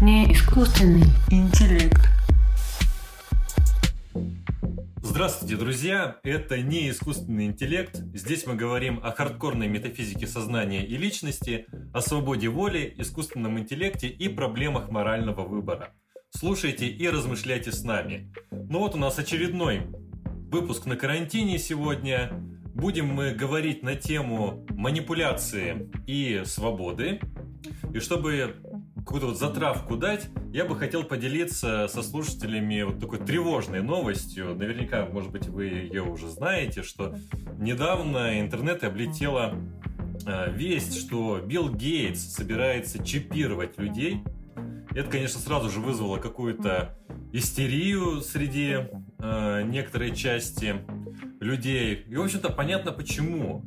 Не искусственный интеллект. Здравствуйте, друзья! Это не искусственный интеллект. Здесь мы говорим о хардкорной метафизике сознания и личности, о свободе воли, искусственном интеллекте и проблемах морального выбора. Слушайте и размышляйте с нами. Ну вот у нас очередной выпуск на карантине сегодня. Будем мы говорить на тему манипуляции и свободы. И чтобы какую-то вот затравку дать, я бы хотел поделиться со слушателями вот такой тревожной новостью. Наверняка, может быть, вы ее уже знаете, что недавно интернет облетела э, весть, что Билл Гейтс собирается чипировать людей. Это, конечно, сразу же вызвало какую-то истерию среди э, некоторой части людей. И, в общем-то, понятно почему.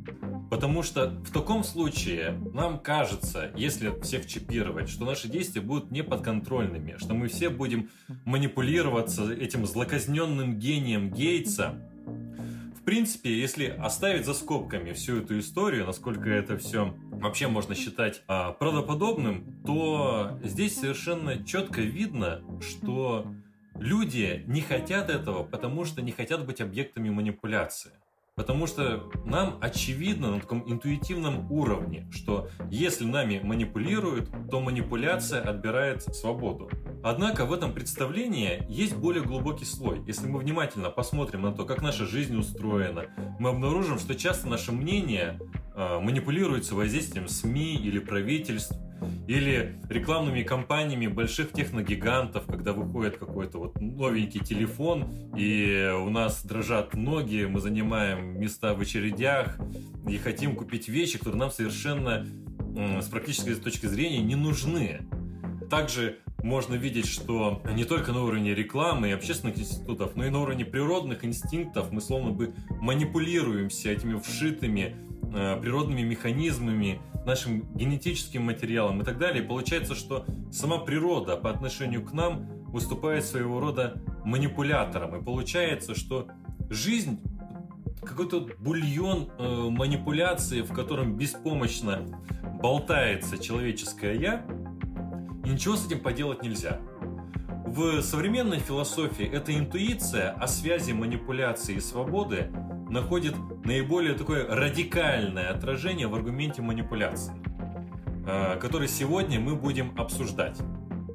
Потому что в таком случае нам кажется, если всех чипировать, что наши действия будут неподконтрольными, что мы все будем манипулироваться этим злоказненным гением Гейтса. В принципе, если оставить за скобками всю эту историю, насколько это все вообще можно считать а, правдоподобным, то здесь совершенно четко видно, что люди не хотят этого, потому что не хотят быть объектами манипуляции. Потому что нам очевидно на таком интуитивном уровне, что если нами манипулируют, то манипуляция отбирает свободу. Однако в этом представлении есть более глубокий слой. Если мы внимательно посмотрим на то, как наша жизнь устроена, мы обнаружим, что часто наше мнение э, манипулируется воздействием СМИ или правительств, или рекламными кампаниями больших техногигантов, когда выходит какой-то вот новенький телефон, и у нас дрожат ноги, мы занимаем места в очередях и хотим купить вещи, которые нам совершенно с практической точки зрения не нужны. Также можно видеть, что не только на уровне рекламы и общественных институтов, но и на уровне природных инстинктов мы словно бы манипулируемся этими вшитыми э, природными механизмами, нашим генетическим материалом и так далее. Получается, что сама природа по отношению к нам выступает своего рода манипулятором. И получается, что жизнь какой-то бульон э, манипуляции, в котором беспомощно болтается человеческое я, и ничего с этим поделать нельзя. В современной философии эта интуиция о связи манипуляции и свободы находит наиболее такое радикальное отражение в аргументе манипуляции, э, который сегодня мы будем обсуждать.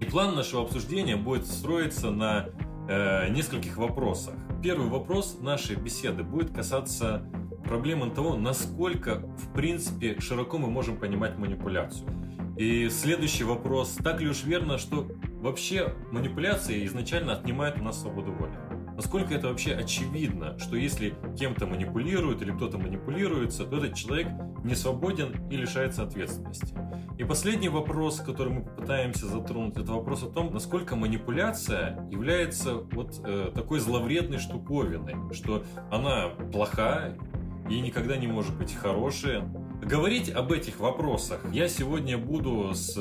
И план нашего обсуждения будет строиться на э, нескольких вопросах. Первый вопрос нашей беседы будет касаться проблемы того, насколько в принципе широко мы можем понимать манипуляцию. И следующий вопрос, так ли уж верно, что вообще манипуляции изначально отнимают у нас свободу воли? Насколько это вообще очевидно, что если кем-то манипулируют или кто-то манипулируется, то этот человек не свободен и лишается ответственности. И последний вопрос, который мы попытаемся затронуть, это вопрос о том, насколько манипуляция является вот э, такой зловредной штуковиной, что она плоха и никогда не может быть хорошей. Говорить об этих вопросах я сегодня буду с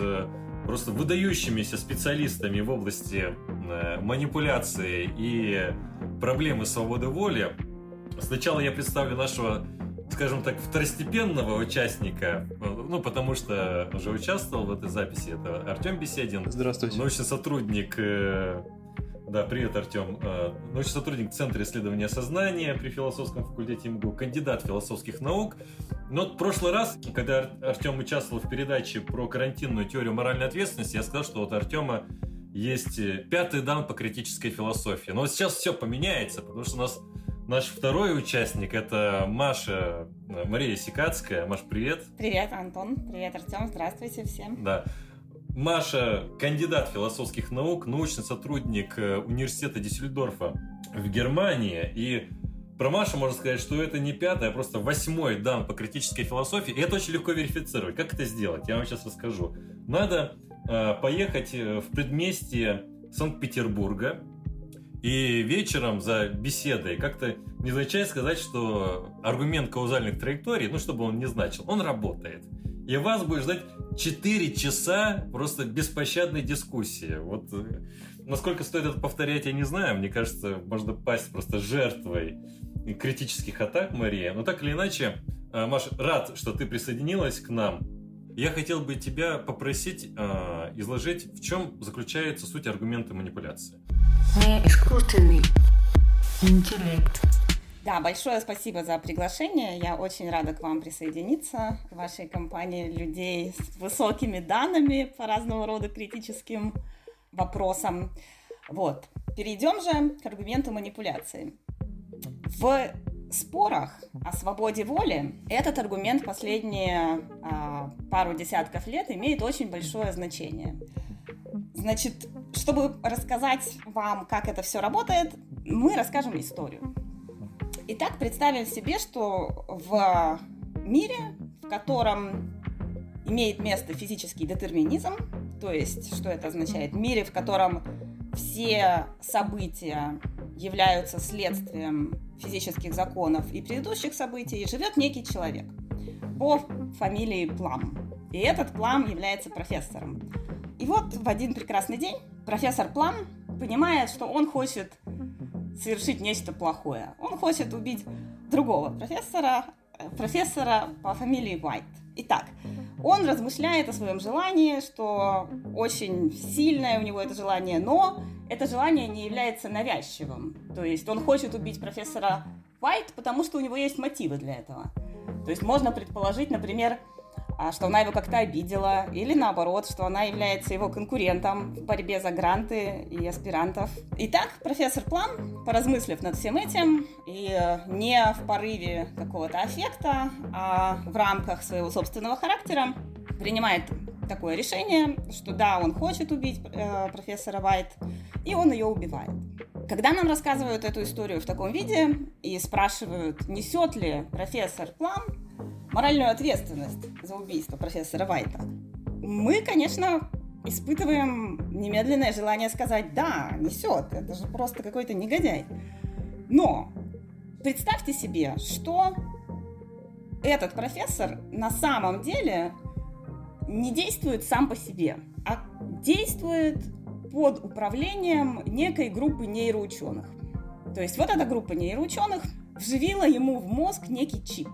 просто выдающимися специалистами в области э, манипуляции и проблемы свободы воли. Сначала я представлю нашего, скажем так, второстепенного участника, ну, потому что уже участвовал в этой записи. Это Артем Беседин. Здравствуйте. Научный сотрудник э, да, привет, Артем. Э, научный сотрудник Центра исследования сознания при философском факультете МГУ, кандидат философских наук. Но в прошлый раз, когда Артем участвовал в передаче про карантинную теорию моральной ответственности, я сказал, что вот Артема есть э, пятый дан по критической философии. Но вот сейчас все поменяется, потому что у нас наш второй участник это Маша э, Мария Сикацкая. Маш, привет. Привет, Антон. Привет, Артем. Здравствуйте всем. Да. Маша – кандидат философских наук, научный сотрудник э, университета Диссельдорфа в Германии. И про Машу можно сказать, что это не пятый, а просто восьмой дан по критической философии. И это очень легко верифицировать. Как это сделать? Я вам сейчас расскажу. Надо э, поехать э, в предместье Санкт-Петербурга и вечером за беседой как-то незначай сказать, что аргумент каузальных траекторий, ну, чтобы он не значил, он работает. И вас будет ждать 4 часа просто беспощадной дискуссии. Вот э, насколько стоит это повторять, я не знаю. Мне кажется, можно пасть просто жертвой критических атак, Мария. Но так или иначе, э, Маш, рад, что ты присоединилась к нам. Я хотел бы тебя попросить э, изложить, в чем заключается суть аргумента манипуляции. Неискусственный интеллект. Да, большое спасибо за приглашение. Я очень рада к вам присоединиться, к вашей компании людей с высокими данными по разного рода критическим вопросам. Вот. Перейдем же к аргументу манипуляции. В спорах о свободе воли этот аргумент последние а, пару десятков лет имеет очень большое значение. Значит, чтобы рассказать вам, как это все работает, мы расскажем историю. Итак, представим себе, что в мире, в котором имеет место физический детерминизм, то есть, что это означает? В мире, в котором все события являются следствием физических законов и предыдущих событий, живет некий человек по фамилии Плам. И этот Плам является профессором. И вот в один прекрасный день профессор Плам понимает, что он хочет совершить нечто плохое. Он хочет убить другого профессора, профессора по фамилии Уайт. Итак, он размышляет о своем желании, что очень сильное у него это желание, но это желание не является навязчивым. То есть он хочет убить профессора Уайт, потому что у него есть мотивы для этого. То есть можно предположить, например, что она его как-то обидела, или наоборот, что она является его конкурентом в борьбе за гранты и аспирантов. Итак, профессор План, поразмыслив над всем этим, и э, не в порыве какого-то аффекта, а в рамках своего собственного характера, принимает такое решение, что да, он хочет убить э, профессора Вайт, и он ее убивает. Когда нам рассказывают эту историю в таком виде и спрашивают, несет ли профессор План моральную ответственность за убийство профессора Вайта, мы, конечно, испытываем немедленное желание сказать «да, несет, это же просто какой-то негодяй». Но представьте себе, что этот профессор на самом деле не действует сам по себе, а действует под управлением некой группы нейроученых. То есть вот эта группа нейроученых вживила ему в мозг некий чип.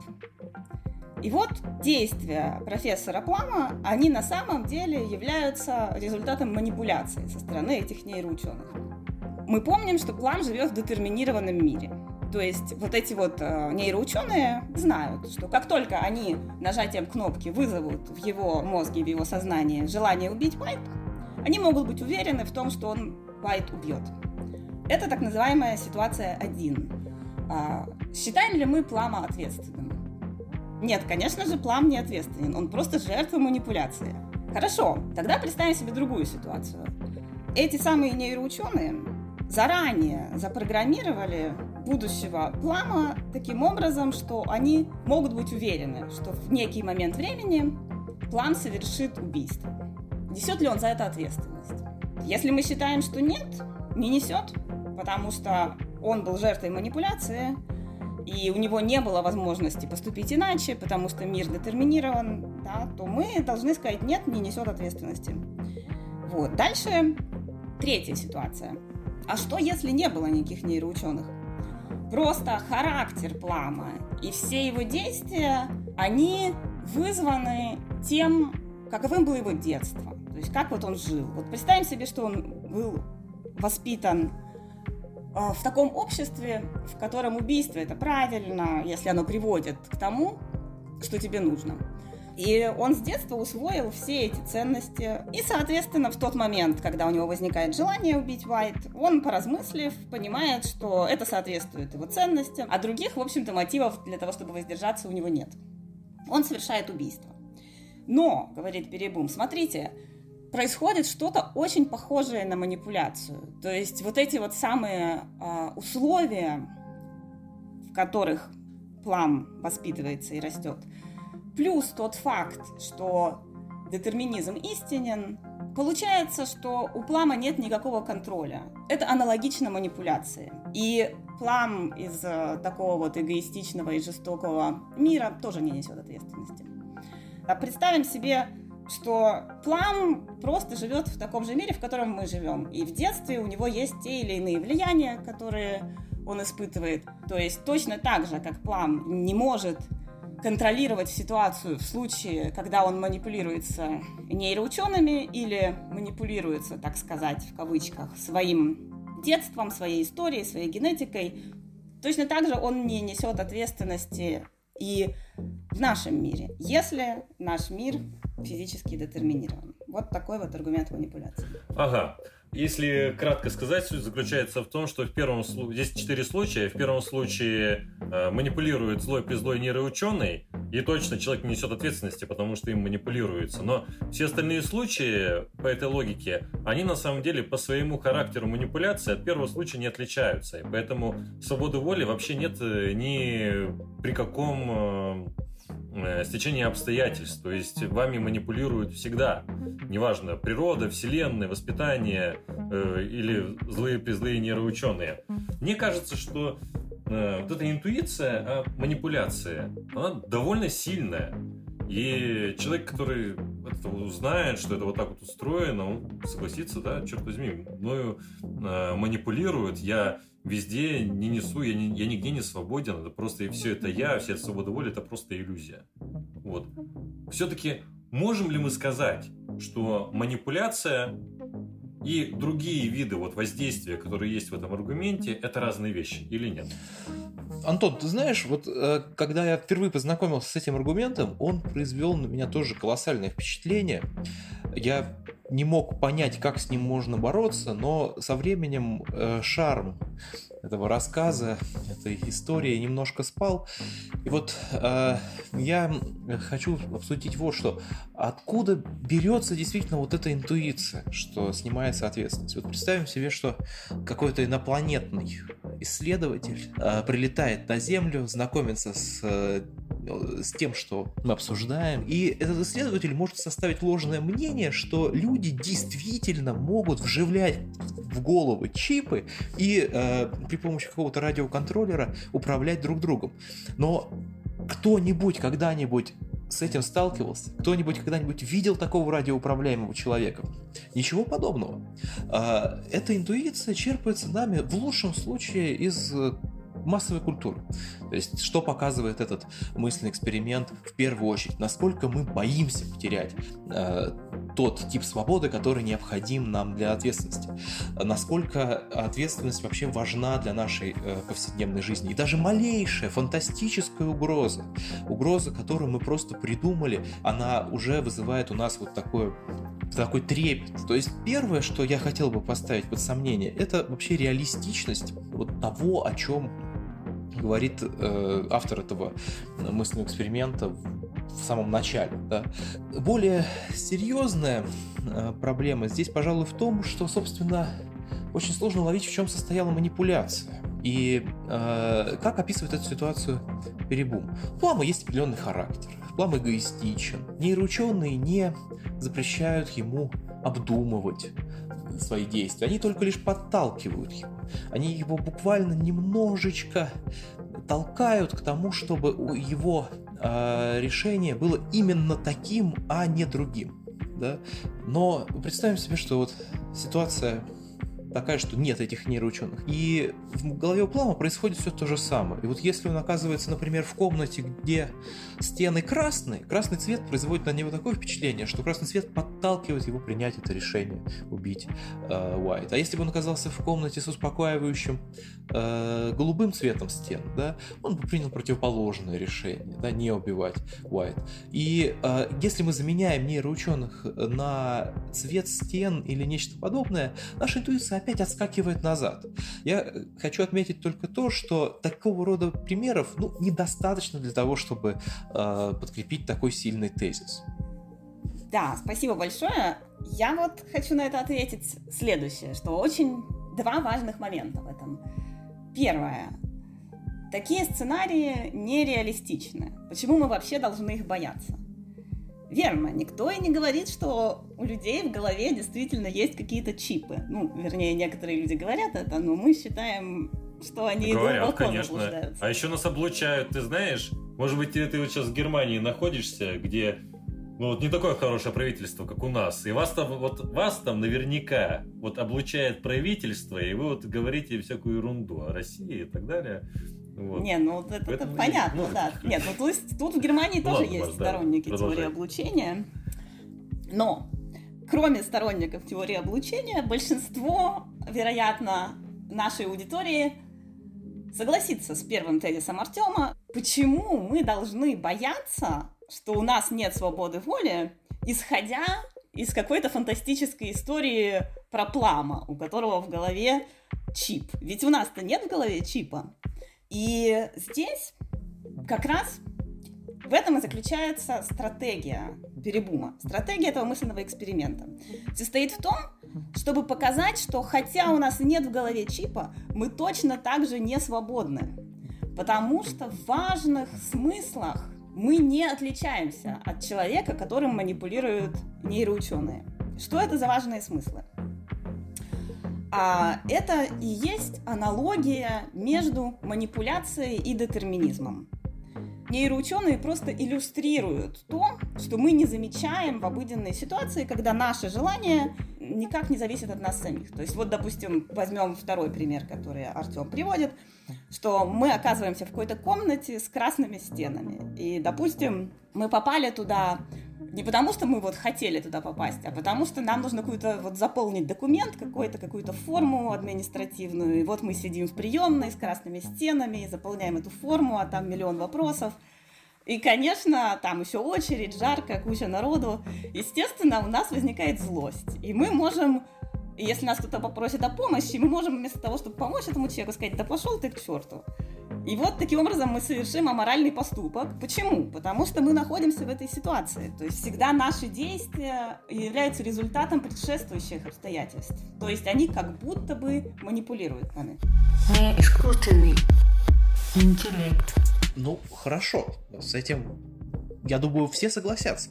И вот действия профессора Плама, они на самом деле являются результатом манипуляции со стороны этих нейроученых. Мы помним, что Плам живет в детерминированном мире. То есть вот эти вот э, нейроученые знают, что как только они нажатием кнопки вызовут в его мозге, в его сознании желание убить Уайт, они могут быть уверены в том, что он Уайт убьет. Это так называемая ситуация 1. А, считаем ли мы Плама ответственным? Нет, конечно же, Плам не ответственен. Он просто жертва манипуляции. Хорошо, тогда представим себе другую ситуацию. Эти самые нейроученые заранее запрограммировали будущего Плама таким образом, что они могут быть уверены, что в некий момент времени Плам совершит убийство. Несет ли он за это ответственность? Если мы считаем, что нет, не несет, потому что он был жертвой манипуляции, и у него не было возможности поступить иначе, потому что мир детерминирован, да, то мы должны сказать нет, не несет ответственности. Вот. Дальше третья ситуация. А что, если не было никаких нейроученых? Просто характер Плама и все его действия, они вызваны тем, каковым было его детство. То есть как вот он жил. Вот представим себе, что он был воспитан в таком обществе, в котором убийство это правильно, если оно приводит к тому, что тебе нужно. И он с детства усвоил все эти ценности. И, соответственно, в тот момент, когда у него возникает желание убить Уайт, он, поразмыслив, понимает, что это соответствует его ценностям, а других, в общем-то, мотивов для того, чтобы воздержаться, у него нет. Он совершает убийство. Но, говорит Перебум, смотрите, происходит что-то очень похожее на манипуляцию. То есть вот эти вот самые э, условия, в которых плам воспитывается и растет, плюс тот факт, что детерминизм истинен, получается, что у плама нет никакого контроля. Это аналогично манипуляции. И плам из э, такого вот эгоистичного и жестокого мира тоже не несет ответственности. А представим себе что Плам просто живет в таком же мире, в котором мы живем. И в детстве у него есть те или иные влияния, которые он испытывает. То есть точно так же, как Плам не может контролировать ситуацию в случае, когда он манипулируется нейроучеными или манипулируется, так сказать, в кавычках, своим детством, своей историей, своей генетикой, точно так же он не несет ответственности и в нашем мире, если наш мир физически детерминирован. Вот такой вот аргумент манипуляции. Ага. Если кратко сказать, суть заключается в том, что в первом случае, здесь четыре случая, в первом случае э, манипулирует злой при злой нейроученый, и точно человек не несет ответственности, потому что им манипулируется. Но все остальные случаи, по этой логике, они на самом деле по своему характеру манипуляции от первого случая не отличаются. И поэтому свободы воли вообще нет э, ни при каком э, стечение обстоятельств. То есть вами манипулируют всегда. Неважно, природа, вселенная, воспитание э, или злые-призлые нейроученые. Мне кажется, что э, вот эта интуиция а манипуляция, она довольно сильная. И человек, который это узнает, что это вот так вот устроено, он согласится, да, черт возьми, мною э, манипулируют, я везде не несу, я, не, я нигде не свободен, это просто и все это я, вся эта свобода воли, это просто иллюзия. Вот. Все-таки можем ли мы сказать, что манипуляция и другие виды вот воздействия, которые есть в этом аргументе, это разные вещи или нет? Антон, ты знаешь, вот э, когда я впервые познакомился с этим аргументом, он произвел на меня тоже колоссальное впечатление. Я не мог понять, как с ним можно бороться, но со временем э, шарм этого рассказа, этой истории немножко спал. И вот э, я хочу обсудить вот что. Откуда берется действительно вот эта интуиция, что снимается ответственность? Вот представим себе, что какой-то инопланетный исследователь э, прилетает на Землю, знакомится с э, с тем, что мы обсуждаем. И этот исследователь может составить ложное мнение, что люди действительно могут вживлять в головы чипы и э, при помощи какого-то радиоконтроллера управлять друг другом. Но кто-нибудь когда-нибудь с этим сталкивался? Кто-нибудь когда-нибудь видел такого радиоуправляемого человека? Ничего подобного. А, эта интуиция черпается нами в лучшем случае из массовой культуры. То есть, что показывает этот мысленный эксперимент в первую очередь? Насколько мы боимся потерять э, тот тип свободы, который необходим нам для ответственности? Насколько ответственность вообще важна для нашей э, повседневной жизни? И даже малейшая фантастическая угроза, угроза, которую мы просто придумали, она уже вызывает у нас вот такое такой трепет. То есть первое, что я хотел бы поставить под сомнение, это вообще реалистичность вот того, о чем говорит э, автор этого мысленного эксперимента в самом начале. Да. Более серьезная э, проблема здесь, пожалуй, в том, что, собственно, очень сложно ловить, в чем состояла манипуляция. И э, как описывает эту ситуацию Перебум? У Плама есть определенный характер. Плам эгоистичен. Нейроученые не запрещают ему обдумывать свои действия. Они только лишь подталкивают его. Они его буквально немножечко толкают к тому, чтобы его э, решение было именно таким, а не другим. Да? Но представим себе, что вот ситуация такая, что нет этих нейроученых. И в голове у Плама происходит все то же самое. И вот если он оказывается, например, в комнате, где стены красные, красный цвет производит на него такое впечатление, что красный цвет подталкивает его принять это решение убить э, Уайт. А если бы он оказался в комнате с успокаивающим э, голубым цветом стен, да, он бы принял противоположное решение, да, не убивать Уайт. И э, если мы заменяем нейроученых на цвет стен или нечто подобное, наша интуиция опять отскакивает назад. Я хочу отметить только то, что такого рода примеров ну, недостаточно для того, чтобы э, подкрепить такой сильный тезис. Да, спасибо большое. Я вот хочу на это ответить следующее, что очень два важных момента в этом. Первое. Такие сценарии нереалистичны. Почему мы вообще должны их бояться? Верно, никто и не говорит, что у людей в голове действительно есть какие-то чипы. Ну, вернее, некоторые люди говорят это, но мы считаем, что они Говорят, конечно. А еще нас облучают, ты знаешь, может быть, ты, ты вот сейчас в Германии находишься, где ну вот не такое хорошее правительство, как у нас. И вас там, вот вас там наверняка вот облучает правительство, и вы вот говорите всякую ерунду о России и так далее. Вот. Не, ну это, это понятно, ну, да. Нет, ну то есть тут в Германии тоже ладно, есть Маш, сторонники да, теории облучения. Но кроме сторонников теории облучения, большинство, вероятно, нашей аудитории согласится с первым тезисом Артема, почему мы должны бояться, что у нас нет свободы воли, исходя из какой-то фантастической истории про Плама, у которого в голове чип. Ведь у нас-то нет в голове чипа. И здесь как раз в этом и заключается стратегия перебума. Стратегия этого мысленного эксперимента состоит в том, чтобы показать, что хотя у нас нет в голове чипа, мы точно так же не свободны. Потому что в важных смыслах мы не отличаемся от человека, которым манипулируют нейроученые. Что это за важные смыслы? А это и есть аналогия между манипуляцией и детерминизмом. Нейроученые просто иллюстрируют то, что мы не замечаем в обыденной ситуации, когда наше желание никак не зависит от нас самих. То есть вот, допустим, возьмем второй пример, который Артем приводит, что мы оказываемся в какой-то комнате с красными стенами. И, допустим, мы попали туда не потому, что мы вот хотели туда попасть, а потому что нам нужно какую-то вот заполнить документ какой-то, какую-то форму административную. И вот мы сидим в приемной с красными стенами заполняем эту форму, а там миллион вопросов. И, конечно, там еще очередь, жарко, куча народу. Естественно, у нас возникает злость. И мы можем если нас кто-то попросит о помощи, мы можем вместо того, чтобы помочь этому человеку, сказать, да пошел ты к черту. И вот таким образом мы совершим аморальный поступок. Почему? Потому что мы находимся в этой ситуации. То есть всегда наши действия являются результатом предшествующих обстоятельств. То есть они как будто бы манипулируют нами. Не искусственный интеллект. Ну, хорошо. С этим я думаю, все согласятся.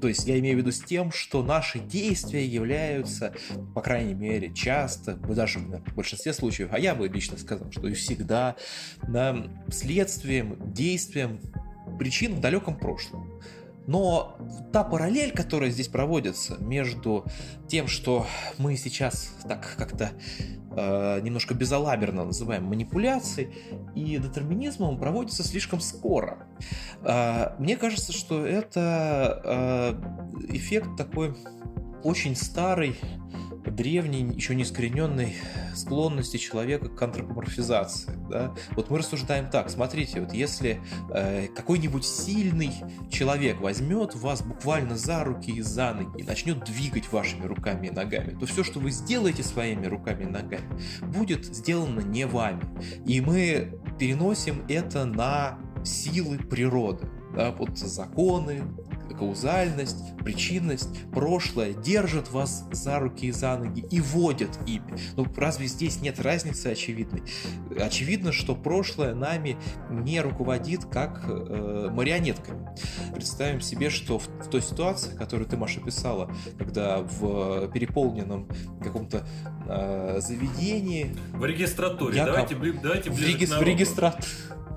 То есть я имею в виду с тем, что наши действия являются, по крайней мере, часто, даже в большинстве случаев, а я бы лично сказал, что и всегда, следствием, действием причин в далеком прошлом. Но та параллель, которая здесь проводится между тем, что мы сейчас так как-то э, немножко безалаберно называем манипуляцией, и детерминизмом проводится слишком скоро. Э, мне кажется, что это э, эффект такой очень старый, древней, еще не искорененной склонности человека к антропоморфизации. Да? Вот мы рассуждаем так, смотрите, вот если э, какой-нибудь сильный человек возьмет вас буквально за руки и за ноги и начнет двигать вашими руками и ногами, то все, что вы сделаете своими руками и ногами, будет сделано не вами. И мы переносим это на силы природы. Да, вот законы, каузальность, причинность, прошлое держат вас за руки и за ноги и водят ими. Ну, разве здесь нет разницы очевидной? Очевидно, что прошлое нами не руководит как э, марионетками. Представим себе, что в, в той ситуации, которую ты, Маша, писала, когда в переполненном каком-то э, заведении... В регистратуре. Я Давайте, давайте ближе в, реги... в регистратуре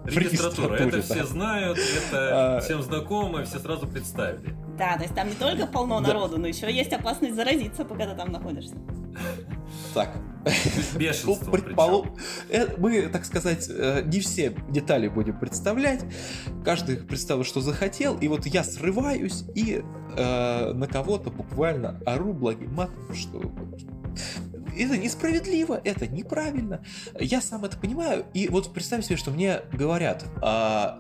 Регистратура. Это все знают, это а. всем знакомо, все сразу представили. Да, то есть там не только полно народу, но еще есть опасность заразиться, пока ты там находишься. Так. Бешенство ну, Предполу... Э, мы, так сказать, э, не все детали будем представлять. Каждый представил, что захотел. И вот я срываюсь и э, на кого-то буквально ору благим матом, что это несправедливо, это неправильно. Я сам это понимаю. И вот представь себе, что мне говорят, а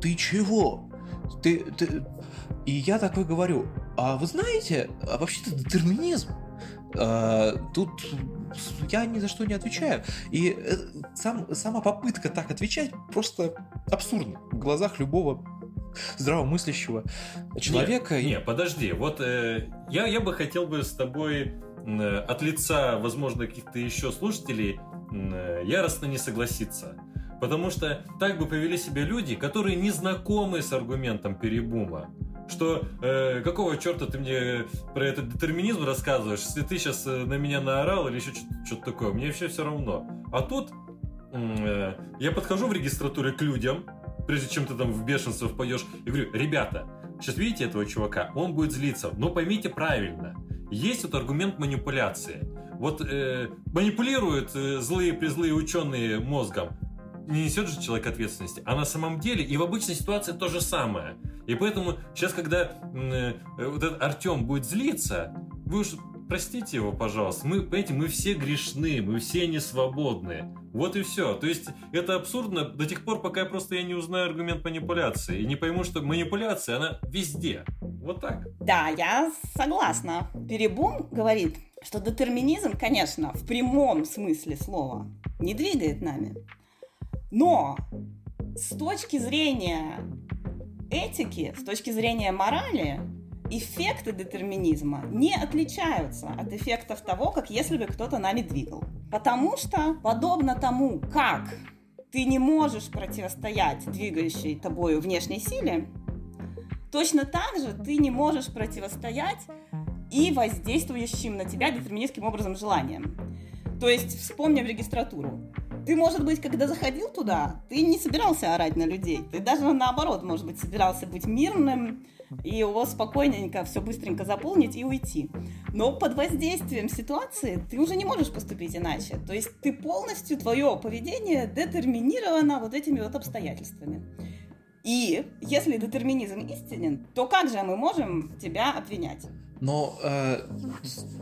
ты чего? Ты, ты... И я такой говорю, а вы знаете, а вообще-то детерминизм. А, тут я ни за что не отвечаю. И э, сам, сама попытка так отвечать просто абсурдна в глазах любого здравомыслящего человека. Не, не подожди, вот э, я, я бы хотел бы с тобой от лица, возможно, каких-то еще слушателей яростно не согласиться. Потому что так бы повели себя люди, которые не знакомы с аргументом перебума. Что э, какого черта ты мне про этот детерминизм рассказываешь, если ты сейчас э, на меня наорал или еще что-то такое, мне вообще все равно. А тут э, я подхожу в регистратуре к людям, прежде чем ты там в бешенство впадешь, и говорю, ребята, сейчас видите этого чувака, он будет злиться, но поймите правильно, есть вот аргумент манипуляции. Вот э, манипулируют э, злые призлые ученые мозгом. не несет же человек ответственности. А на самом деле и в обычной ситуации то же самое. И поэтому сейчас, когда э, вот этот Артем будет злиться, вы уж простите его, пожалуйста. Мы, понимаете, мы все грешны, мы все не свободны. Вот и все. То есть это абсурдно до тех пор, пока я просто я не узнаю аргумент манипуляции и не пойму, что манипуляция, она везде. Вот так. Да, я согласна. Перебум говорит, что детерминизм, конечно, в прямом смысле слова не двигает нами. Но с точки зрения этики, с точки зрения морали, эффекты детерминизма не отличаются от эффектов того, как если бы кто-то нами двигал. Потому что, подобно тому, как ты не можешь противостоять двигающей тобою внешней силе, точно так же ты не можешь противостоять и воздействующим на тебя детерминистским образом желаниям. То есть вспомним регистратуру. Ты, может быть, когда заходил туда, ты не собирался орать на людей. Ты даже наоборот, может быть, собирался быть мирным, и его спокойненько все быстренько заполнить и уйти. Но под воздействием ситуации ты уже не можешь поступить иначе. То есть ты полностью, твое поведение детерминировано вот этими вот обстоятельствами. И если детерминизм истинен, то как же мы можем тебя обвинять? Но э,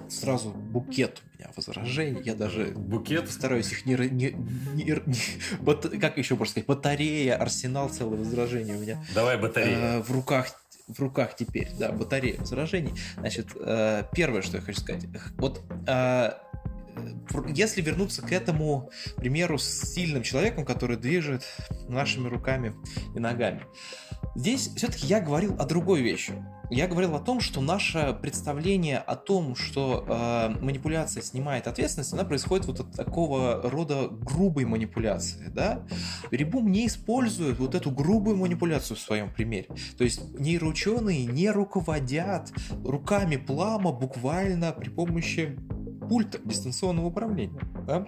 сразу букет у меня возражений. Я даже букет стараюсь их не, не, не, не бат, как еще можно сказать, батарея, арсенал целое возражений у меня. Давай батарея. Э, в руках в руках теперь, да, батарея возражений. Значит, э, первое, что я хочу сказать. Вот э, если вернуться к этому примеру с сильным человеком, который движет нашими руками и ногами, здесь все-таки я говорил о другой вещи. Я говорил о том, что наше представление о том, что э, манипуляция снимает ответственность, она происходит вот от такого рода грубой манипуляции, да? Рибум не использует вот эту грубую манипуляцию в своем примере. То есть нейроученые не руководят руками плама буквально при помощи пульта дистанционного управления. Да?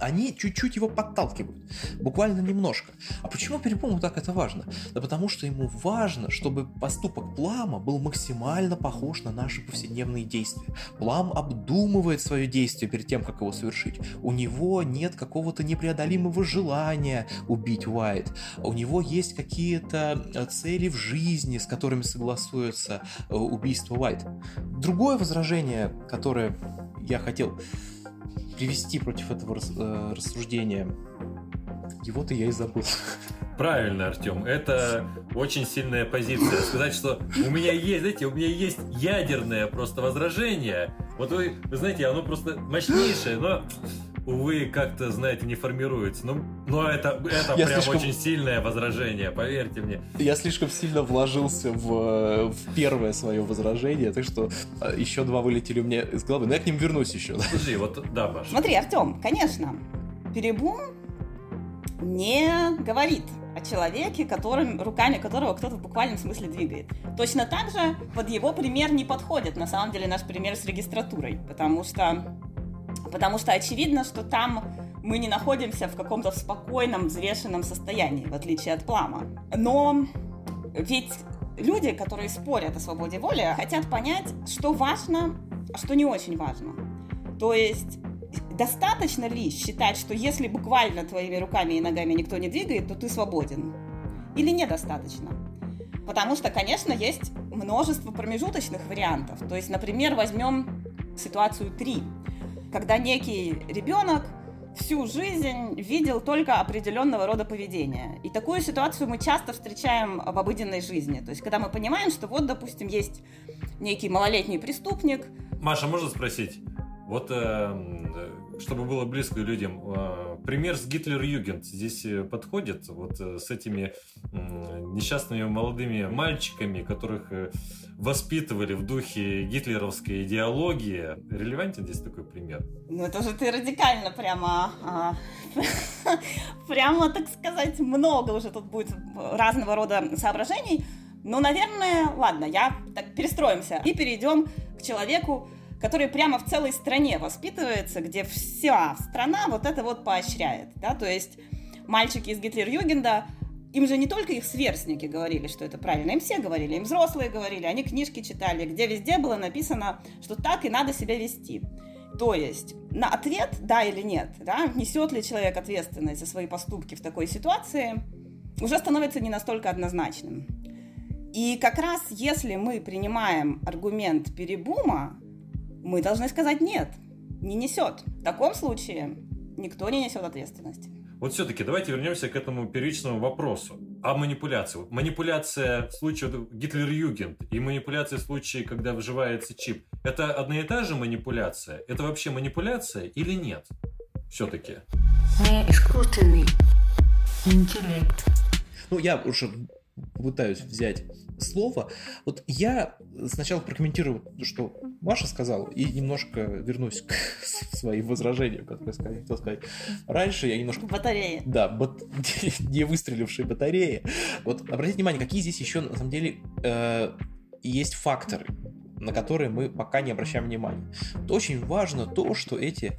Они чуть-чуть его подталкивают, буквально немножко. А почему Перепому так это важно? Да потому что ему важно, чтобы поступок Плама был максимально похож на наши повседневные действия. Плам обдумывает свое действие перед тем, как его совершить. У него нет какого-то непреодолимого желания убить Уайт. У него есть какие-то э, цели в жизни, с которыми согласуется э, убийство Уайт. Другое возражение, которое я хотел привести против этого э, рассуждения. Его-то я и забыл. Правильно, Артем. Это очень сильная позиция. Сказать, что у меня есть, знаете, у меня есть ядерное просто возражение. Вот вы, вы знаете, оно просто мощнейшее, но увы, как-то, знаете, не формируется. Ну, но это, это прям слишком... очень сильное возражение, поверьте мне. Я слишком сильно вложился в, в первое свое возражение, так что а, еще два вылетели у меня из головы. Но я к ним вернусь еще. Подожди, вот, да, Паша. Смотри, Артем, конечно, перебум не говорит о человеке, которым, руками которого кто-то в буквальном смысле двигает. Точно так же под его пример не подходит, на самом деле, наш пример с регистратурой, потому что Потому что очевидно, что там мы не находимся в каком-то спокойном, взвешенном состоянии, в отличие от плама. Но ведь люди, которые спорят о свободе воли, хотят понять, что важно, а что не очень важно. То есть достаточно ли считать, что если буквально твоими руками и ногами никто не двигает, то ты свободен? Или недостаточно? Потому что, конечно, есть множество промежуточных вариантов. То есть, например, возьмем ситуацию 3 когда некий ребенок всю жизнь видел только определенного рода поведения. И такую ситуацию мы часто встречаем в обыденной жизни. То есть, когда мы понимаем, что вот, допустим, есть некий малолетний преступник. Маша, можно спросить? Вот э, чтобы было близко людям. А, пример с Гитлер-Югент здесь э, подходит вот э, с этими несчастными молодыми мальчиками, которых э, воспитывали в духе гитлеровской идеологии. Релевантен здесь такой пример? Ну, это же ты радикально прямо, а, прямо, так сказать, много уже тут будет разного рода соображений. Ну, наверное, ладно, я так перестроимся и перейдем к человеку, который прямо в целой стране воспитывается, где вся страна вот это вот поощряет, да, то есть мальчики из Гитлер-Югенда, им же не только их сверстники говорили, что это правильно, им все говорили, им взрослые говорили, они книжки читали, где везде было написано, что так и надо себя вести. То есть на ответ да или нет, да, несет ли человек ответственность за свои поступки в такой ситуации, уже становится не настолько однозначным. И как раз если мы принимаем аргумент перебума, мы должны сказать нет, не несет. В таком случае никто не несет ответственности. Вот все-таки давайте вернемся к этому первичному вопросу. А манипуляция? Манипуляция в случае Гитлер-Югент и манипуляция в случае, когда вживается чип, это одна и та же манипуляция? Это вообще манипуляция или нет? Все-таки. Искусственный интеллект. Ну, я уже пытаюсь взять слово. Вот я сначала прокомментирую, что Маша сказала, и немножко вернусь к своим возражениям, которые я хотел сказать. Раньше я немножко... Батареи. Да, бат... не выстрелившие батареи. Вот обратите внимание, какие здесь еще, на самом деле, э, есть факторы на которые мы пока не обращаем внимания. Очень важно то, что эти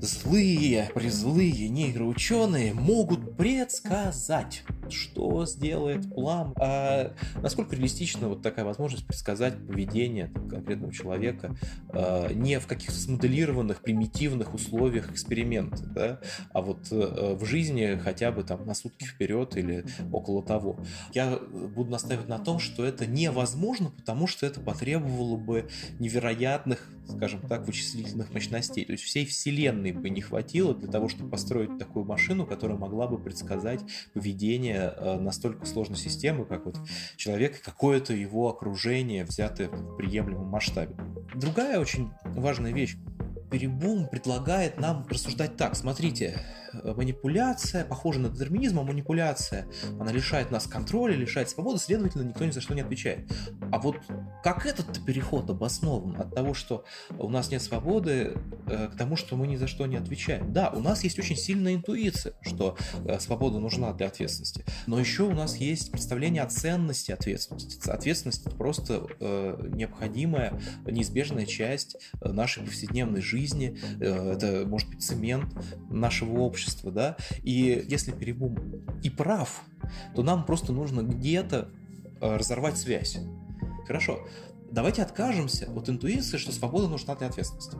злые, призлые нейроученые могут предсказать, что сделает план. А насколько реалистична вот такая возможность предсказать поведение конкретного человека а, не в каких-то смоделированных, примитивных условиях эксперимента, да, а вот а, в жизни хотя бы там на сутки вперед или около того. Я буду настаивать на том, что это невозможно, потому что это потребовало бы невероятных, скажем так, вычислительных мощностей. То есть всей вселенной бы не хватило для того, чтобы построить такую машину, которая могла бы предсказать поведение э, настолько сложной системы, как вот человек и какое-то его окружение, взятое в приемлемом масштабе. Другая очень важная вещь. Перебум предлагает нам рассуждать так. Смотрите, Э, манипуляция, похожа на детерминизм, а манипуляция, она лишает нас контроля, лишает свободы, следовательно, никто ни за что не отвечает. А вот как этот переход обоснован от того, что у нас нет свободы, э, к тому, что мы ни за что не отвечаем? Да, у нас есть очень сильная интуиция, что э, свобода нужна для ответственности, но еще у нас есть представление о ценности ответственности. Ответственность это просто необходимая, неизбежная часть нашей повседневной жизни, это может быть цемент нашего общества, общества, да, и если Перебум и прав, то нам просто нужно где-то э, разорвать связь. Хорошо, давайте откажемся от интуиции, что свобода нужна для ответственности.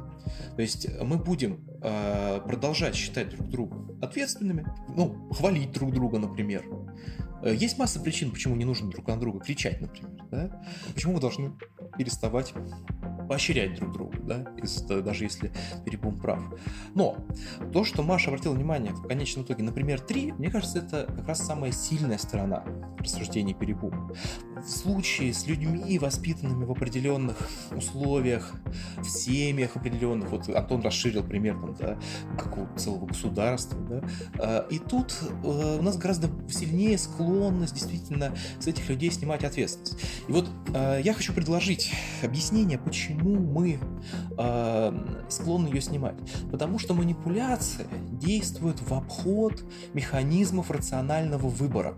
То есть мы будем э, продолжать считать друг друга ответственными, ну, хвалить друг друга, например. Э, есть масса причин, почему не нужно друг на друга кричать, например. Да? Почему мы должны переставать поощрять друг друга, да, даже если Перебум прав. Но то, что Маша обратила внимание в конечном итоге, например, 3, мне кажется, это как раз самая сильная сторона рассуждений Перебума. В случае с людьми, воспитанными в определенных условиях, в семьях определенных, вот Антон расширил пример там, да, какого целого государства, да, а, и тут э, у нас гораздо сильнее склонность действительно с этих людей снимать ответственность. И вот э, я хочу предложить объяснение, почему мы э, склонны ее снимать? Потому что манипуляция действует в обход механизмов рационального выбора.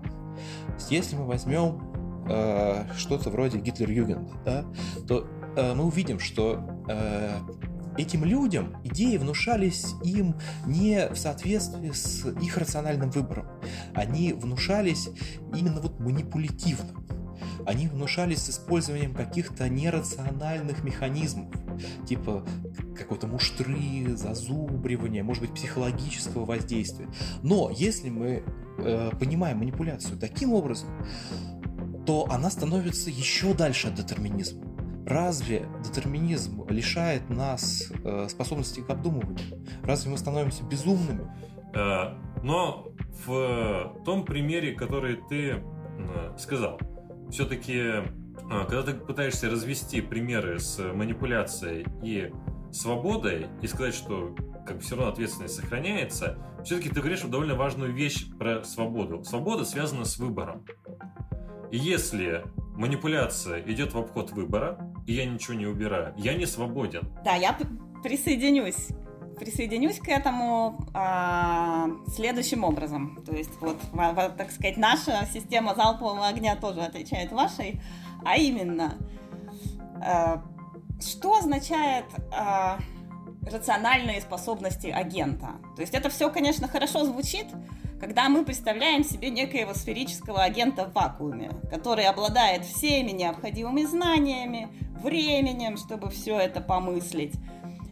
Если мы возьмем э, что-то вроде Гитлер-Югенда, да, то э, мы увидим, что э, этим людям идеи внушались им не в соответствии с их рациональным выбором. Они внушались именно вот манипулятивно они внушались с использованием каких-то нерациональных механизмов, типа какой-то муштры, зазубривания, может быть, психологического воздействия. Но если мы э, понимаем манипуляцию таким образом, то она становится еще дальше от детерминизма. Разве детерминизм лишает нас э, способности к обдумыванию? Разве мы становимся безумными? Э, но в том примере, который ты э, сказал, все-таки, а, когда ты пытаешься развести примеры с манипуляцией и свободой и сказать, что как бы все равно ответственность сохраняется, все-таки ты говоришь довольно важную вещь про свободу. Свобода связана с выбором. И если манипуляция идет в обход выбора, и я ничего не убираю, я не свободен. Да, я присоединюсь присоединюсь к этому а, следующим образом. То есть, вот, так сказать, наша система залпового огня тоже отвечает вашей, а именно, а, что означает а, рациональные способности агента? То есть, это все, конечно, хорошо звучит, когда мы представляем себе некоего сферического агента в вакууме, который обладает всеми необходимыми знаниями, временем, чтобы все это помыслить,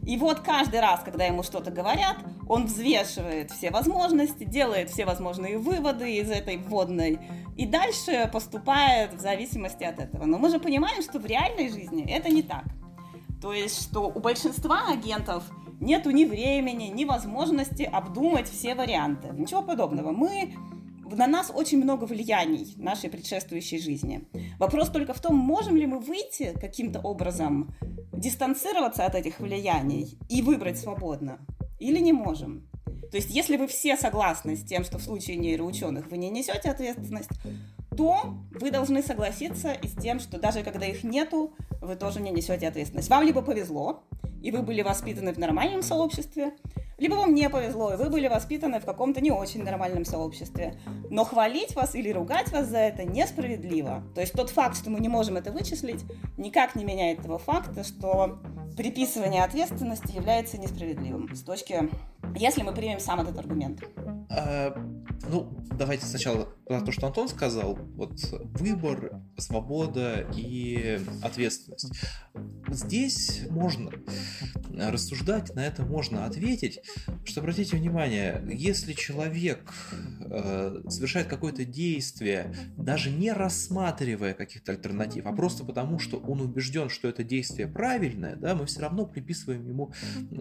И вот каждый раз, когда ему что-то говорят, он взвешивает все возможности, делает все возможные выводы из этой вводной и дальше поступает в зависимости от этого. Но мы же понимаем, что в реальной жизни это не так. То есть, что у большинства агентов нету ни времени, ни возможности обдумать все варианты. Ничего подобного. Мы на нас очень много влияний нашей предшествующей жизни. Вопрос только в том, можем ли мы выйти каким-то образом, дистанцироваться от этих влияний и выбрать свободно, или не можем. То есть, если вы все согласны с тем, что в случае нейроученых вы не несете ответственность, то вы должны согласиться и с тем, что даже когда их нету, вы тоже не несете ответственность. Вам либо повезло, и вы были воспитаны в нормальном сообществе, либо вам не повезло, и вы были воспитаны в каком-то не очень нормальном сообществе. Но хвалить вас или ругать вас за это несправедливо. То есть тот факт, что мы не можем это вычислить, никак не меняет того факта, что приписывание ответственности является несправедливым с точки, если мы примем сам этот аргумент. А, ну, давайте сначала про то, что Антон сказал. Вот выбор, свобода и ответственность. Здесь можно рассуждать, на это можно ответить, что обратите внимание, если человек э, совершает какое-то действие, даже не рассматривая каких-то альтернатив, а просто потому, что он убежден, что это действие правильное, да, мы все равно приписываем ему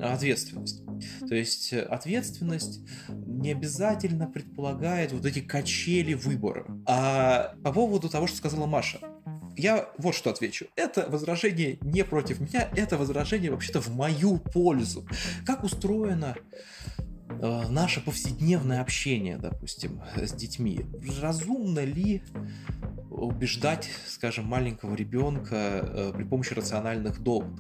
ответственность. То есть ответственность не обязательно предполагает вот эти качели выбора. А по поводу того, что сказала Маша, я вот что отвечу. Это возражение не против меня, это возражение вообще-то в мою пользу. Как устроено э, наше повседневное общение, допустим, с детьми? Разумно ли убеждать, скажем, маленького ребенка э, при помощи рациональных доводов.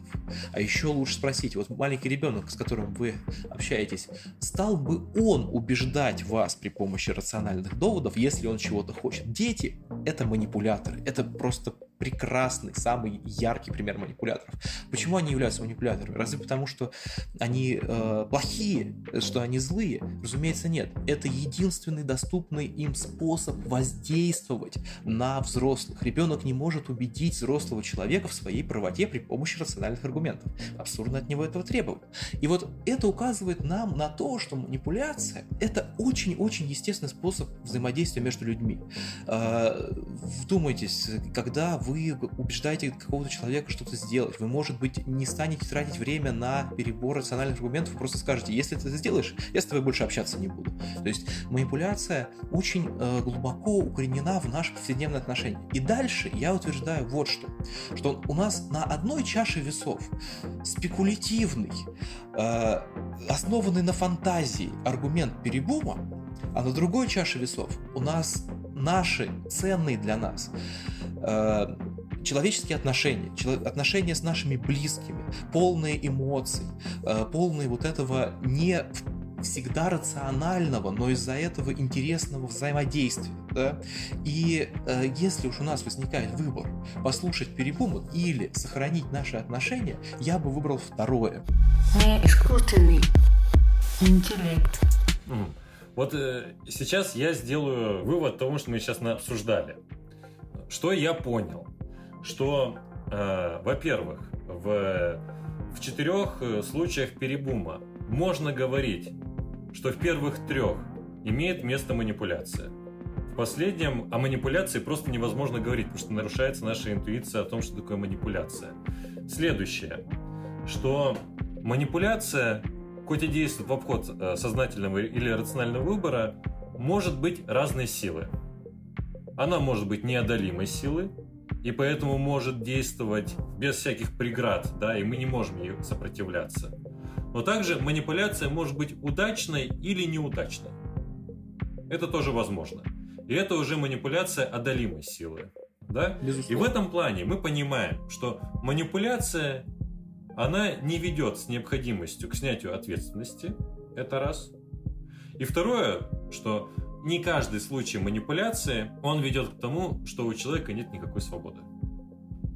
А еще лучше спросить, вот маленький ребенок, с которым вы общаетесь, стал бы он убеждать вас при помощи рациональных доводов, если он чего-то хочет? Дети — это манипуляторы, это просто прекрасный, самый яркий пример манипуляторов. Почему они являются манипуляторами? Разве потому, что они э, плохие, что они злые? Разумеется, нет. Это единственный доступный им способ воздействовать на взрослых. Ребенок не может убедить взрослого человека в своей правоте при помощи рациональных аргументов. Абсурдно от него этого требовать. И вот это указывает нам на то, что манипуляция – это очень-очень естественный способ взаимодействия между людьми. Э, вдумайтесь, когда вы убеждаете какого-то человека что-то сделать. Вы, может быть, не станете тратить время на перебор рациональных аргументов, вы просто скажете, если ты это сделаешь, я с тобой больше общаться не буду. То есть манипуляция очень э, глубоко укоренена в наши повседневные отношения. И дальше я утверждаю вот что, что у нас на одной чаше весов спекулятивный, э, основанный на фантазии аргумент перебума, а на другой чаше весов у нас наши ценные для нас Э, человеческие отношения, отношения с нашими близкими, полные эмоций, э, полные вот этого не всегда рационального, но из-за этого интересного взаимодействия. Да? И э, если уж у нас возникает выбор послушать перебумы или сохранить наши отношения, я бы выбрал второе. Не искусственный интеллект. Вот э, сейчас я сделаю вывод того, что мы сейчас обсуждали что я понял? Что, э, во-первых, в, в четырех э, случаях перебума можно говорить, что в первых трех имеет место манипуляция. В последнем о манипуляции просто невозможно говорить, потому что нарушается наша интуиция о том, что такое манипуляция. Следующее, что манипуляция, хоть и действует в обход э, сознательного или рационального выбора, может быть разной силы. Она может быть неодолимой силы, и поэтому может действовать без всяких преград, да, и мы не можем ей сопротивляться. Но также манипуляция может быть удачной или неудачной. Это тоже возможно. И это уже манипуляция одолимой силы. Да? И в этом плане мы понимаем, что манипуляция, она не ведет с необходимостью к снятию ответственности. Это раз. И второе, что не каждый случай манипуляции, он ведет к тому, что у человека нет никакой свободы.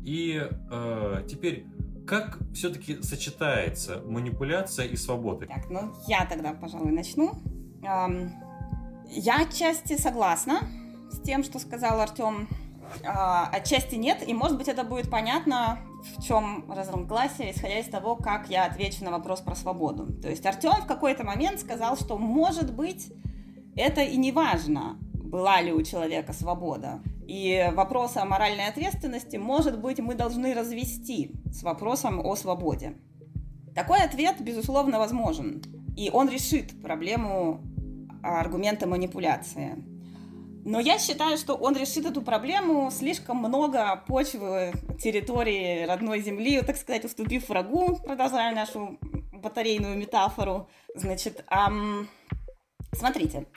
И э, теперь, как все-таки сочетается манипуляция и свобода? Так, ну я тогда, пожалуй, начну. Эм, я отчасти согласна с тем, что сказал Артем. Э, отчасти нет, и может быть это будет понятно в чем разногласие, исходя из того, как я отвечу на вопрос про свободу. То есть Артем в какой-то момент сказал, что может быть это и не важно, была ли у человека свобода. И вопрос о моральной ответственности, может быть, мы должны развести с вопросом о свободе. Такой ответ, безусловно, возможен. И он решит проблему аргумента манипуляции. Но я считаю, что он решит эту проблему слишком много почвы территории родной земли, так сказать, уступив врагу, продолжая нашу батарейную метафору. Значит, эм, смотрите,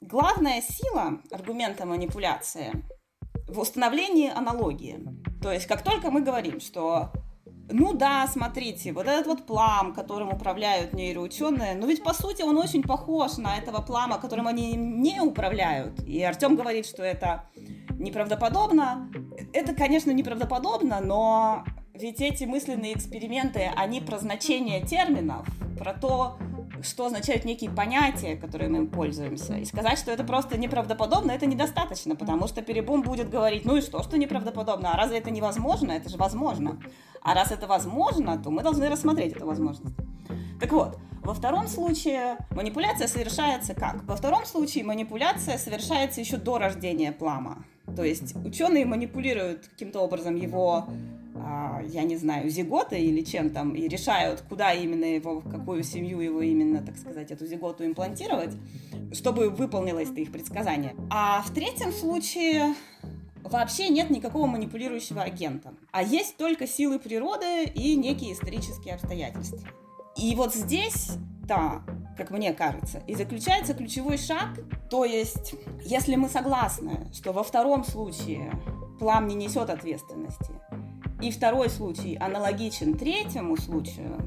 главная сила аргумента манипуляции в установлении аналогии. То есть, как только мы говорим, что ну да, смотрите, вот этот вот плам, которым управляют нейроученые, ну ведь по сути он очень похож на этого плама, которым они не управляют. И Артем говорит, что это неправдоподобно. Это, конечно, неправдоподобно, но ведь эти мысленные эксперименты, они про значение терминов, про то, что означают некие понятия, которыми мы пользуемся. И сказать, что это просто неправдоподобно, это недостаточно, потому что Перебум будет говорить, ну и что, что неправдоподобно, а разве это невозможно? Это же возможно. А раз это возможно, то мы должны рассмотреть эту возможность. Так вот, во втором случае манипуляция совершается как? Во втором случае манипуляция совершается еще до рождения плама. То есть ученые манипулируют каким-то образом его я не знаю, зиготы или чем там, и решают, куда именно его, в какую семью его именно, так сказать, эту зиготу имплантировать, чтобы выполнилось это их предсказание. А в третьем случае вообще нет никакого манипулирующего агента, а есть только силы природы и некие исторические обстоятельства. И вот здесь, да, как мне кажется, и заключается ключевой шаг, то есть, если мы согласны, что во втором случае план не несет ответственности, и второй случай аналогичен третьему случаю,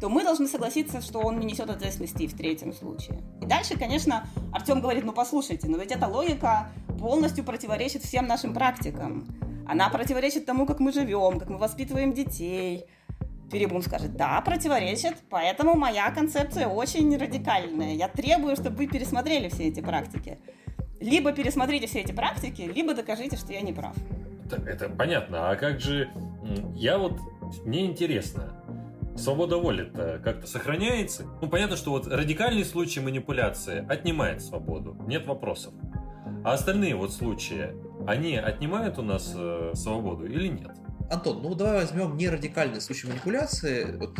то мы должны согласиться, что он не несет ответственности и в третьем случае. И дальше, конечно, Артем говорит, ну послушайте, но ведь эта логика полностью противоречит всем нашим практикам. Она противоречит тому, как мы живем, как мы воспитываем детей. Перебум скажет, да, противоречит, поэтому моя концепция очень радикальная. Я требую, чтобы вы пересмотрели все эти практики. Либо пересмотрите все эти практики, либо докажите, что я не прав. Это, это понятно. А как же... Я вот... Мне интересно. Свобода воли-то как-то сохраняется? Ну, понятно, что вот радикальный случай манипуляции отнимает свободу. Нет вопросов. А остальные вот случаи, они отнимают у нас э, свободу или нет? Антон, ну давай возьмем не радикальный случай манипуляции. Вот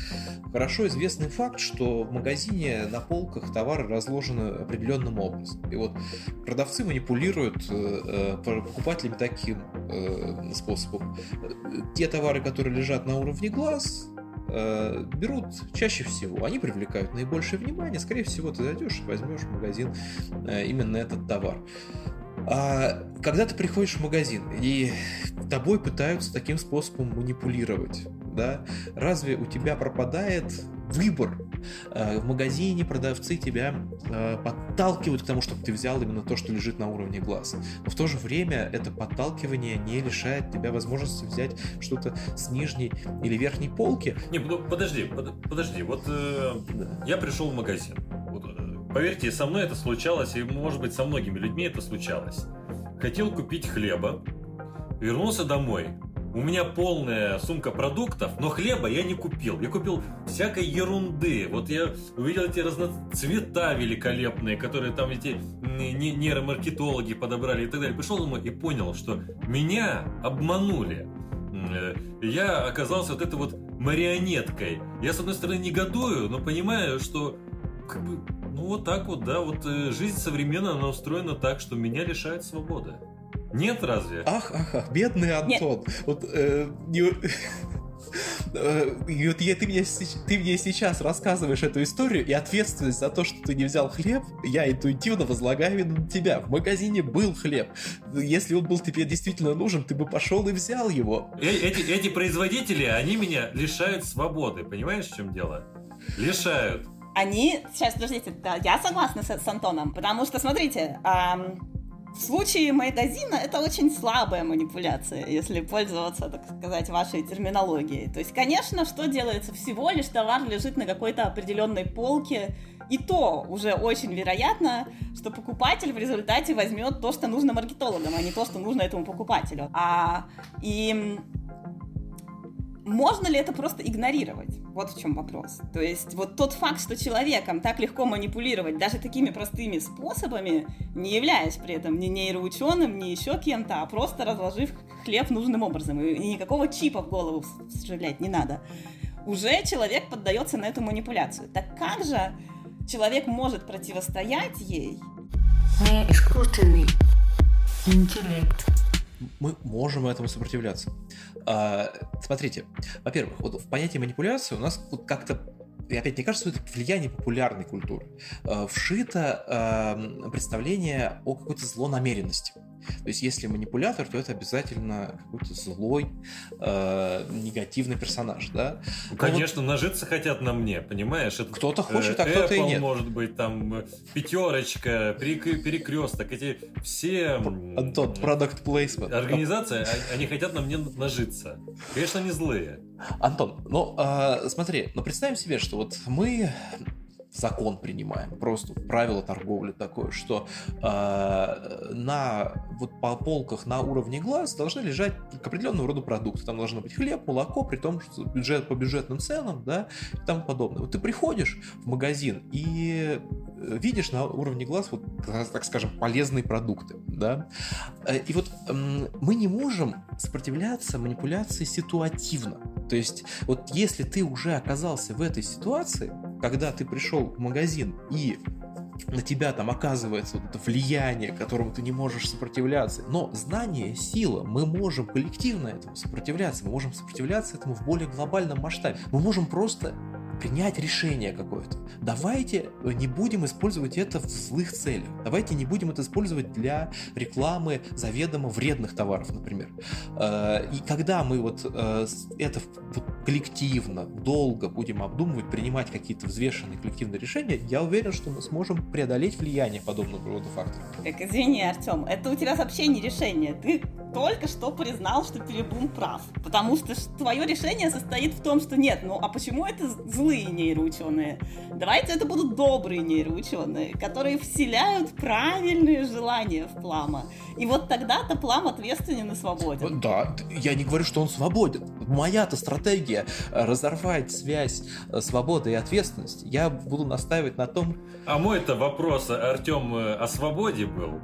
хорошо известный факт, что в магазине на полках товары разложены определенным образом. И вот продавцы манипулируют э, э покупателями таким э, способом. Те товары, которые лежат на уровне глаз, э, берут чаще всего. Они привлекают наибольшее внимание. Скорее всего, ты зайдешь и возьмешь в магазин э, именно этот товар. А когда ты приходишь в магазин и тобой пытаются таким способом манипулировать, да, разве у тебя пропадает выбор? А, в магазине продавцы тебя а, подталкивают к тому, чтобы ты взял именно то, что лежит на уровне глаз. Но в то же время это подталкивание не лишает тебя возможности взять что-то с нижней или верхней полки. Не, подожди, подожди, вот э, да. я пришел в магазин. Поверьте, со мной это случалось, и, может быть, со многими людьми это случалось. Хотел купить хлеба, вернулся домой. У меня полная сумка продуктов, но хлеба я не купил. Я купил всякой ерунды. Вот я увидел эти разноцвета великолепные, которые там эти нейромаркетологи подобрали и так далее. Пришел домой и понял, что меня обманули. Э, я оказался вот этой вот марионеткой. Я, с одной стороны, негодую, но понимаю, что как бы ну вот так вот, да, вот э, жизнь современная, она устроена так, что меня лишает свободы. Нет, разве? Ах, ах, ах, бедный Антон. Нет. Вот, э, не... Э, и вот я, ты, мне, ты мне сейчас рассказываешь эту историю, и ответственность за то, что ты не взял хлеб, я интуитивно возлагаю на тебя. В магазине был хлеб. Если он был тебе действительно нужен, ты бы пошел и взял его. Э эти, эти производители, они меня лишают свободы. Понимаешь, в чем дело? Лишают они... Сейчас, подождите, да, я согласна с, с Антоном, потому что, смотрите, эм, в случае магазина это очень слабая манипуляция, если пользоваться, так сказать, вашей терминологией. То есть, конечно, что делается? Всего лишь товар лежит на какой-то определенной полке, и то уже очень вероятно, что покупатель в результате возьмет то, что нужно маркетологам, а не то, что нужно этому покупателю. А, и можно ли это просто игнорировать? Вот в чем вопрос. То есть вот тот факт, что человеком так легко манипулировать даже такими простыми способами, не являясь при этом ни нейроученым, ни еще кем-то, а просто разложив хлеб нужным образом. И никакого чипа в голову встроять не надо. Уже человек поддается на эту манипуляцию. Так как же человек может противостоять ей? Не искусственный интеллект мы можем этому сопротивляться. А, смотрите, во-первых, вот в понятии манипуляции у нас вот как-то и опять мне кажется, это влияние популярной культуры. А, вшито э, представление о какой-то злонамеренности. То есть, если манипулятор, то это обязательно какой-то злой, э, негативный персонаж, да? Ну, конечно, вот... нажиться хотят на мне, понимаешь? Это, кто-то хочет, а кто-то и нет. может быть, там пятерочка, перекресток, эти все... Антон, продукт placement. Организации, они хотят на мне нажиться. Конечно, они злые. Антон, ну э, смотри, ну представим себе, что вот мы закон принимаем, просто правило торговли такое, что э, на вот по полках на уровне глаз должны лежать к определенному роду продукты. Там должно быть хлеб, молоко, при том, что бюджет по бюджетным ценам, да, и тому подобное. Вот ты приходишь в магазин и э, видишь на уровне глаз вот, так скажем, полезные продукты, да, э, и вот э, мы не можем сопротивляться манипуляции ситуативно. То есть вот если ты уже оказался в этой ситуации, когда ты пришел в магазин и на тебя там оказывается вот это влияние, которому ты не можешь сопротивляться. Но знание, сила, мы можем коллективно этому сопротивляться, мы можем сопротивляться этому в более глобальном масштабе. Мы можем просто принять решение какое-то. Давайте не будем использовать это в злых целях. Давайте не будем это использовать для рекламы заведомо вредных товаров, например. Э, и когда мы вот э, это коллективно, долго будем обдумывать, принимать какие-то взвешенные коллективные решения, я уверен, что мы сможем преодолеть влияние подобного рода факторов. Так, извини, Артем, это у тебя вообще не решение. Ты только что признал, что Перебум прав. Потому что твое решение состоит в том, что нет, ну а почему это злые нейроученые? Давайте это будут добрые нейроученые, которые вселяют правильные желания в Плама. И вот тогда-то Плам ответственен и свободен. Да, я не говорю, что он свободен. Моя-то стратегия э, разорвать связь э, свободы и ответственности. Я буду настаивать на том... А мой-то вопрос, Артем, э, о свободе был.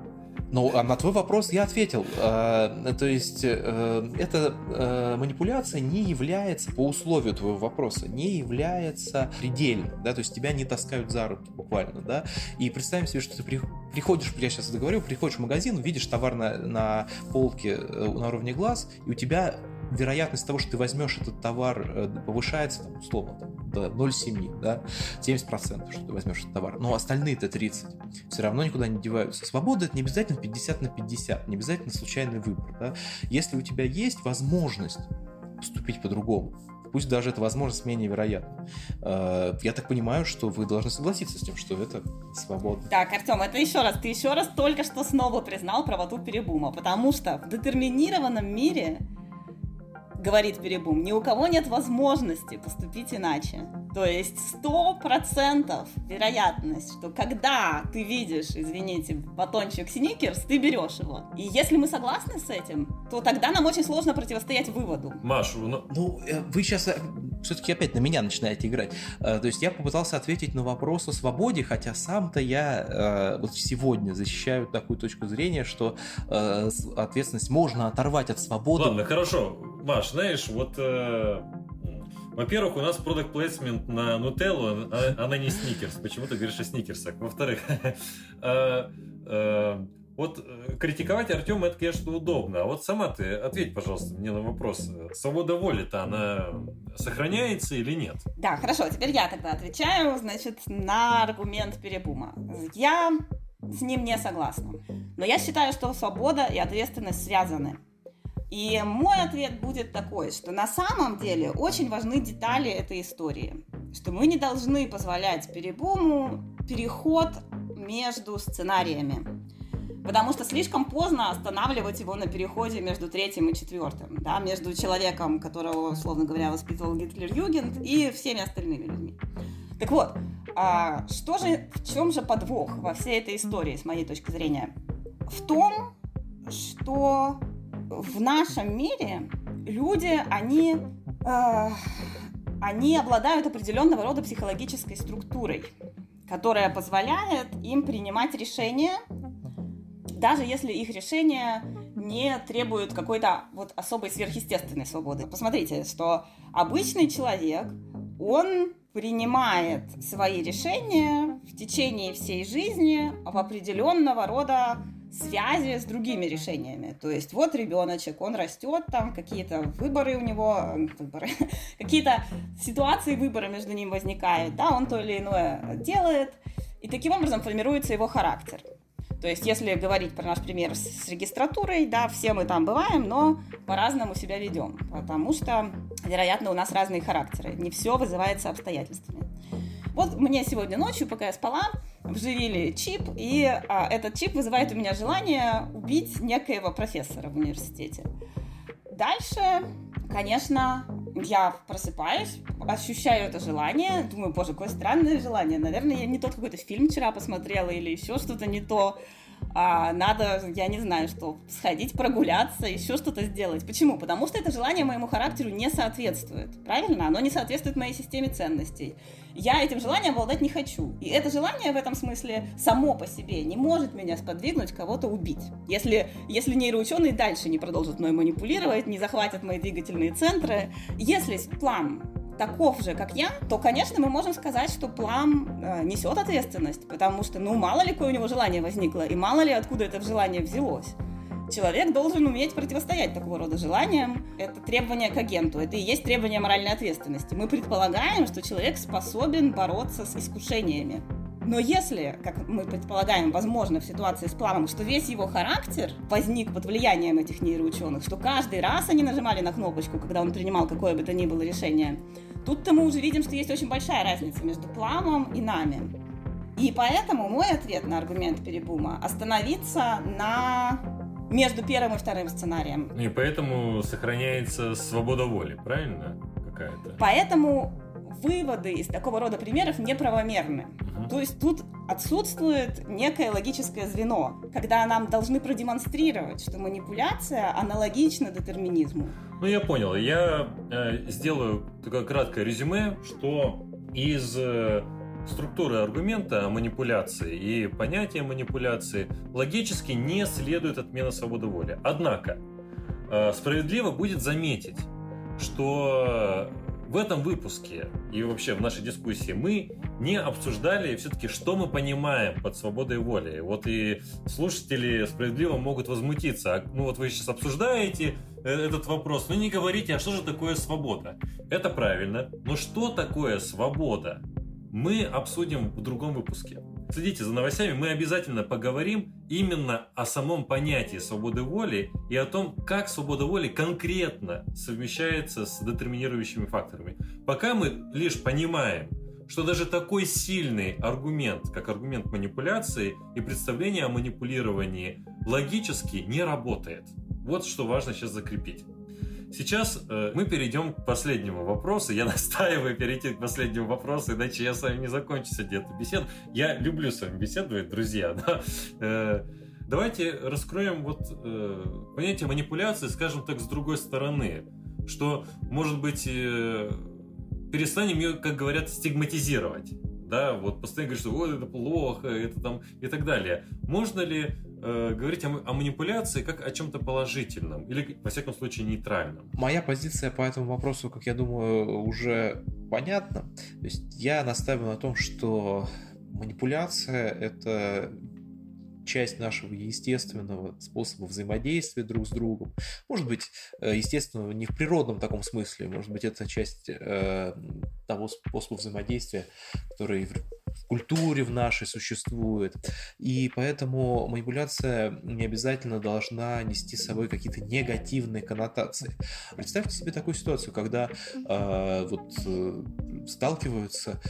Ну, а на твой вопрос я ответил. Э, то есть, э, эта э, манипуляция не является, по условию твоего вопроса, не является предельной, да, то есть тебя не таскают за руки буквально, да, и представим себе, что ты приходишь, я сейчас это говорю, приходишь в магазин, видишь товар на, на полке на уровне глаз, и у тебя вероятность того, что ты возьмешь этот товар, повышается, там, условно, там, до 0,7, да, 70%, что ты возьмешь этот товар, но остальные-то 30 все равно никуда не деваются. Свобода это не обязательно 50 на 50, не обязательно случайный выбор, да. Если у тебя есть возможность поступить по-другому, пусть даже эта возможность менее вероятна. Э, я так понимаю, что вы должны согласиться с тем, что это свобода. Так, Артем, это еще раз, ты еще раз только что снова признал правоту Перебума, потому что в детерминированном мире говорит Перебум, ни у кого нет возможности поступить иначе. То есть сто процентов вероятность, что когда ты видишь, извините, батончик сникерс, ты берешь его. И если мы согласны с этим, то тогда нам очень сложно противостоять выводу. Машу, ну... Ну, вы сейчас э, все-таки опять на меня начинаете играть. Э, то есть я попытался ответить на вопрос о свободе, хотя сам-то я вот сегодня защищаю такую точку зрения, что ответственность можно оторвать от свободы. Ладно, хорошо. Маш, знаешь, вот во-первых, у нас продукт плейсмент на Нутеллу, а она не сникерс. Почему ты говоришь о сникерсах? Во-вторых, а, а, вот э, критиковать Артема это, конечно, удобно. А вот сама ты ответь, пожалуйста, мне на вопрос. Свобода воли-то она сохраняется или нет? Да, хорошо, теперь я тогда отвечаю, значит, на аргумент Перебума. Я с ним не согласна. Но я считаю, что свобода и ответственность связаны. И мой ответ будет такой, что на самом деле очень важны детали этой истории, что мы не должны позволять перебуму переход между сценариями. Потому что слишком поздно останавливать его на переходе между третьим и четвертым, да, между человеком, которого, условно говоря, воспитывал Гитлер-Югент, и всеми остальными людьми. Так вот, а что же, в чем же подвох во всей этой истории, с моей точки зрения? В том, что в нашем мире люди, они э, они обладают определенного рода психологической структурой, которая позволяет им принимать решения, даже если их решения не требуют какой-то вот особой сверхъестественной свободы. Посмотрите, что обычный человек, он принимает свои решения в течение всей жизни в определенного рода связи с другими решениями. То есть вот ребеночек, он растет, там какие-то выборы у него, выборы, какие-то ситуации выбора между ним возникают, да, он то или иное делает, и таким образом формируется его характер. То есть, если говорить про наш пример с, с регистратурой, да, все мы там бываем, но по-разному себя ведем, потому что, вероятно, у нас разные характеры. Не все вызывается обстоятельствами. Вот мне сегодня ночью, пока я спала, вживили чип, и а, этот чип вызывает у меня желание убить некоего профессора в университете. Дальше, конечно, я просыпаюсь, ощущаю это желание, думаю, боже, какое странное желание. Наверное, я не тот какой-то фильм вчера посмотрела или еще что-то не то а, надо, я не знаю, что, сходить прогуляться, еще что-то сделать. Почему? Потому что это желание моему характеру не соответствует. Правильно? Оно не соответствует моей системе ценностей. Я этим желанием обладать не хочу. И это желание в этом смысле само по себе не может меня сподвигнуть кого-то убить. Если, если нейроученые дальше не продолжат мной манипулировать, не захватят мои двигательные центры, если план таков же, как я, то, конечно, мы можем сказать, что Плам э, несет ответственность, потому что, ну, мало ли какое у него желание возникло, и мало ли откуда это желание взялось. Человек должен уметь противостоять такого рода желаниям. Это требование к агенту, это и есть требование моральной ответственности. Мы предполагаем, что человек способен бороться с искушениями. Но если, как мы предполагаем, возможно, в ситуации с Пламом, что весь его характер возник под влиянием этих нейроученых, что каждый раз они нажимали на кнопочку, когда он принимал какое бы то ни было решение, Тут-то мы уже видим, что есть очень большая разница между Пламом и нами. И поэтому мой ответ на аргумент Перебума – остановиться на между первым и вторым сценарием. И поэтому сохраняется свобода воли, правильно? Какая-то. Поэтому выводы из такого рода примеров неправомерны. Угу. То есть тут отсутствует некое логическое звено, когда нам должны продемонстрировать, что манипуляция аналогична детерминизму. Ну, я понял. Я э, сделаю такое краткое резюме, что из э, структуры аргумента о манипуляции и понятия манипуляции логически не следует отмена свободы воли. Однако, э, справедливо будет заметить, что в этом выпуске и вообще в нашей дискуссии мы не обсуждали все-таки, что мы понимаем под свободой воли. Вот и слушатели справедливо могут возмутиться. А, ну вот вы сейчас обсуждаете э, этот вопрос, но не говорите, а что же такое свобода? Это правильно, но что такое свобода? Мы обсудим в другом выпуске. Следите за новостями, мы обязательно поговорим именно о самом понятии свободы воли и о том, как свобода воли конкретно совмещается с детерминирующими факторами. Пока мы лишь понимаем, что даже такой сильный аргумент, как аргумент манипуляции и представление о манипулировании логически не работает. Вот что важно сейчас закрепить. Сейчас э, мы перейдем к последнему вопросу. Я настаиваю перейти к последнему вопросу, иначе я с вами не закончу сегодня эту беседу. Я люблю с вами беседовать, друзья. Да? Э, давайте раскроем вот э, понятие манипуляции, скажем так, с другой стороны. Что, может быть, э, перестанем ее, как говорят, стигматизировать. Да, вот постоянно говорят, что вот это плохо, это там и так далее. Можно ли э, говорить о, о манипуляции как о чем-то положительном или, во всяком случае, нейтральном? Моя позиция по этому вопросу, как я думаю, уже понятна. То есть я настаиваю на том, что манипуляция это часть нашего естественного способа взаимодействия друг с другом. Может быть, э, естественно, не в природном таком смысле, может быть, это часть э, того способа взаимодействия, который в культуре в нашей существует. И поэтому манипуляция не обязательно должна нести с собой какие-то негативные коннотации. Представьте себе такую ситуацию, когда э, вот э, сталкиваются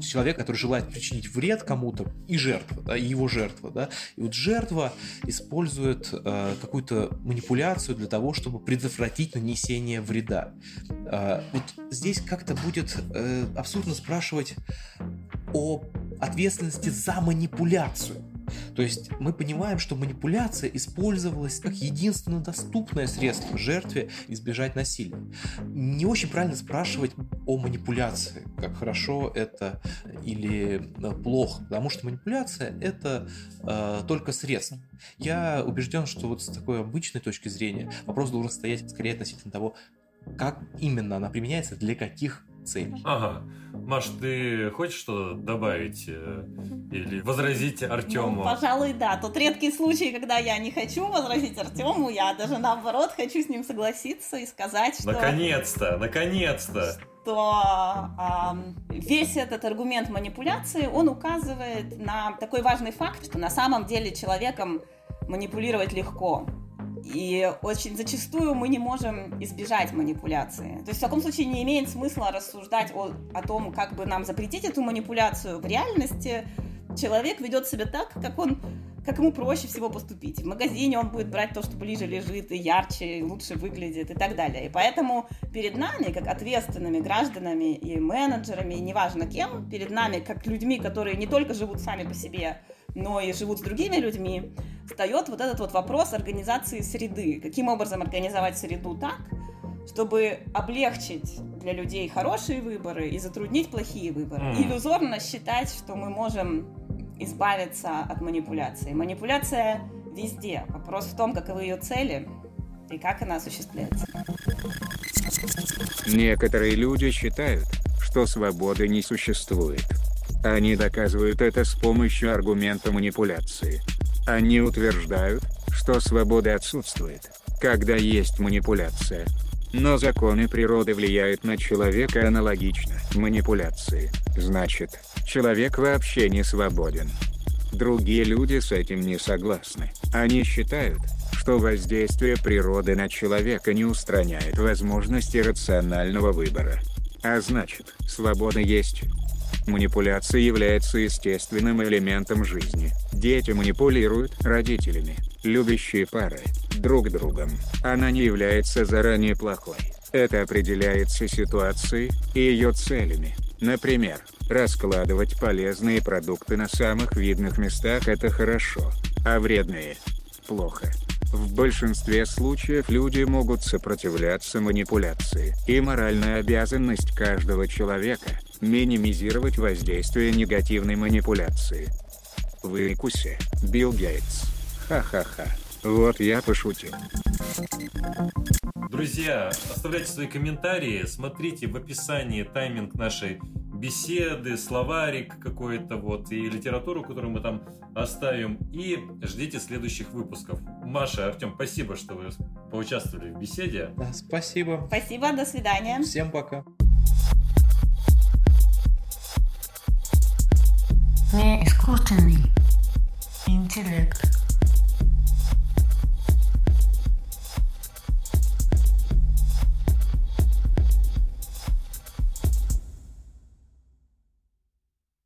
человек, который желает причинить вред кому-то, и жертва, да, и его жертва, да, и вот жертва использует э, какую-то манипуляцию для того, чтобы предотвратить нанесение вреда. Э, вот здесь как-то будет э, абсурдно спрашивать о ответственности за манипуляцию. То есть мы понимаем, что манипуляция использовалась как единственно доступное средство жертве избежать насилия. Не очень правильно спрашивать о манипуляции, как хорошо это или э, плохо, потому что манипуляция это э, только средство. Я убежден, что вот с такой обычной точки зрения вопрос должен стоять скорее относительно того, как именно она применяется, для каких целей. Ага. Маш, ты хочешь что добавить э, или возразить Артему? Ну, пожалуй, да. Тот редкий случай, когда я не хочу возразить Артему, я даже наоборот хочу с ним согласиться и сказать, что... Наконец-то, наконец-то! что э, весь этот аргумент манипуляции, он указывает на такой важный факт, что на самом деле человеком манипулировать легко. И очень зачастую мы не можем избежать манипуляции. То есть в таком случае не имеет смысла рассуждать о, о том, как бы нам запретить эту манипуляцию. В реальности человек ведет себя так, как он как ему проще всего поступить. В магазине он будет брать то, что ближе лежит, и ярче, и лучше выглядит, и так далее. И поэтому перед нами, как ответственными гражданами и менеджерами, и неважно кем, перед нами, как людьми, которые не только живут сами по себе, но и живут с другими людьми, встает вот этот вот вопрос организации среды. Каким образом организовать среду так, чтобы облегчить для людей хорошие выборы и затруднить плохие выборы. Mm. Иллюзорно считать, что мы можем избавиться от манипуляции. Манипуляция везде. Вопрос в том, каковы ее цели и как она осуществляется. Некоторые люди считают, что свободы не существует. Они доказывают это с помощью аргумента манипуляции. Они утверждают, что свобода отсутствует, когда есть манипуляция. Но законы природы влияют на человека аналогично манипуляции. Значит, человек вообще не свободен. Другие люди с этим не согласны. Они считают, что воздействие природы на человека не устраняет возможности рационального выбора. А значит, свобода есть, Манипуляция является естественным элементом жизни. Дети манипулируют родителями, любящие пары, друг другом. Она не является заранее плохой. Это определяется ситуацией и ее целями. Например, раскладывать полезные продукты на самых видных местах – это хорошо, а вредные – плохо. В большинстве случаев люди могут сопротивляться манипуляции, и моральная обязанность каждого человека – минимизировать воздействие негативной манипуляции. Выкуси, Билл Гейтс. Ха-ха-ха. Вот я пошутил. Друзья, оставляйте свои комментарии, смотрите в описании тайминг нашей беседы, словарик какой-то вот и литературу, которую мы там оставим, и ждите следующих выпусков. Маша, Артем, спасибо, что вы поучаствовали в беседе. Да, спасибо. Спасибо, до свидания. Всем пока. Не искусственный интеллект.